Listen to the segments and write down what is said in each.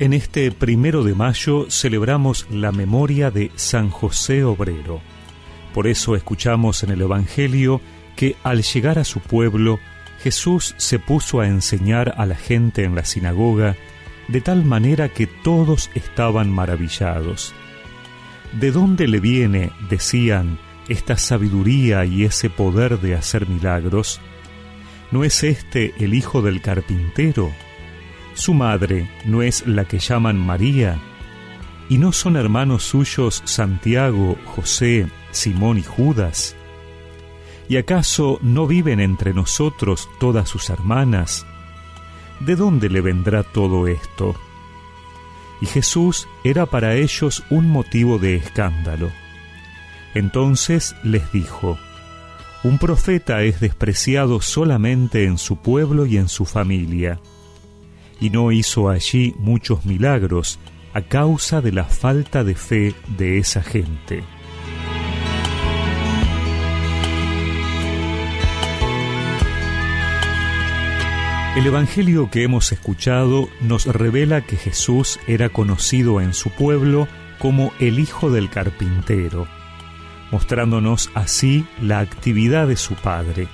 En este primero de mayo celebramos la memoria de San José Obrero. Por eso escuchamos en el Evangelio que al llegar a su pueblo, Jesús se puso a enseñar a la gente en la sinagoga de tal manera que todos estaban maravillados. ¿De dónde le viene, decían, esta sabiduría y ese poder de hacer milagros? ¿No es este el hijo del carpintero? Su madre no es la que llaman María, y no son hermanos suyos Santiago, José, Simón y Judas. ¿Y acaso no viven entre nosotros todas sus hermanas? ¿De dónde le vendrá todo esto? Y Jesús era para ellos un motivo de escándalo. Entonces les dijo, Un profeta es despreciado solamente en su pueblo y en su familia y no hizo allí muchos milagros a causa de la falta de fe de esa gente. El Evangelio que hemos escuchado nos revela que Jesús era conocido en su pueblo como el Hijo del Carpintero, mostrándonos así la actividad de su Padre.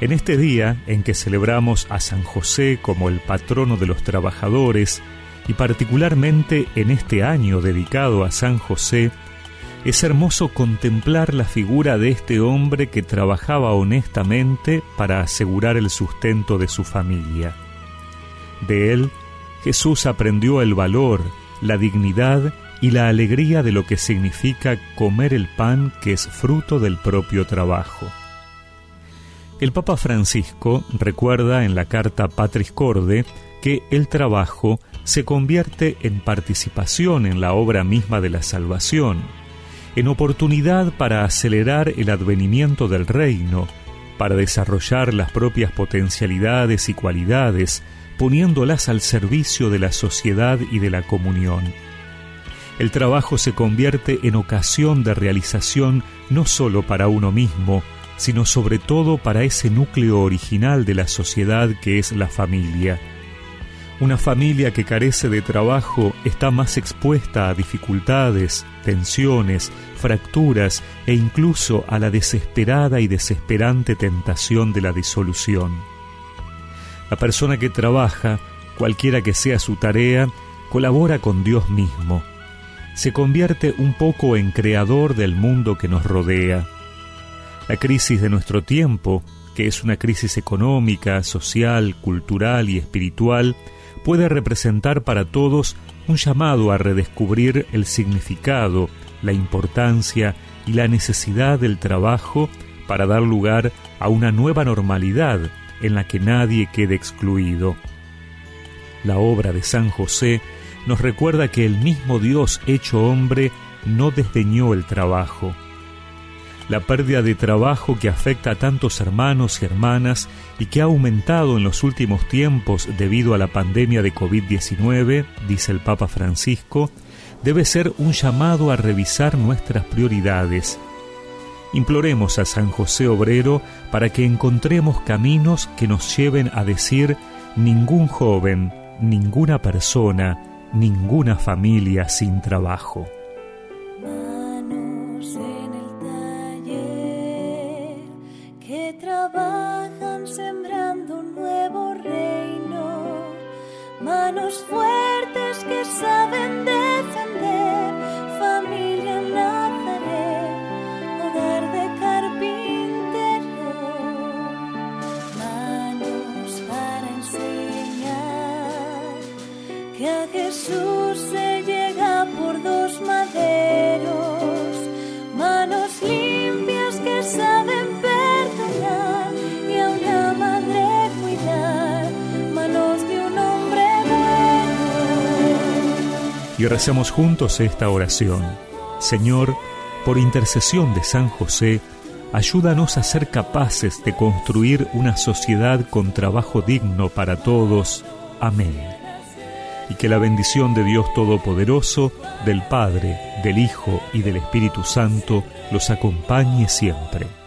En este día en que celebramos a San José como el patrono de los trabajadores, y particularmente en este año dedicado a San José, es hermoso contemplar la figura de este hombre que trabajaba honestamente para asegurar el sustento de su familia. De él, Jesús aprendió el valor, la dignidad y la alegría de lo que significa comer el pan que es fruto del propio trabajo. El Papa Francisco recuerda en la carta Patris Corde que el trabajo se convierte en participación en la obra misma de la salvación, en oportunidad para acelerar el advenimiento del reino, para desarrollar las propias potencialidades y cualidades, poniéndolas al servicio de la sociedad y de la comunión. El trabajo se convierte en ocasión de realización no sólo para uno mismo, sino sobre todo para ese núcleo original de la sociedad que es la familia. Una familia que carece de trabajo está más expuesta a dificultades, tensiones, fracturas e incluso a la desesperada y desesperante tentación de la disolución. La persona que trabaja, cualquiera que sea su tarea, colabora con Dios mismo. Se convierte un poco en creador del mundo que nos rodea la crisis de nuestro tiempo, que es una crisis económica, social, cultural y espiritual, puede representar para todos un llamado a redescubrir el significado, la importancia y la necesidad del trabajo para dar lugar a una nueva normalidad en la que nadie quede excluido. La obra de San José nos recuerda que el mismo Dios hecho hombre no desdeñó el trabajo, la pérdida de trabajo que afecta a tantos hermanos y hermanas y que ha aumentado en los últimos tiempos debido a la pandemia de COVID-19, dice el Papa Francisco, debe ser un llamado a revisar nuestras prioridades. Imploremos a San José Obrero para que encontremos caminos que nos lleven a decir ningún joven, ninguna persona, ninguna familia sin trabajo. Sembrando un nuevo reino, manos fuertes que saben defender, familia en hogar de carpintero, manos para enseñar que a Jesús y recemos juntos esta oración. Señor, por intercesión de San José, ayúdanos a ser capaces de construir una sociedad con trabajo digno para todos. Amén. Y que la bendición de Dios Todopoderoso, del Padre, del Hijo y del Espíritu Santo los acompañe siempre.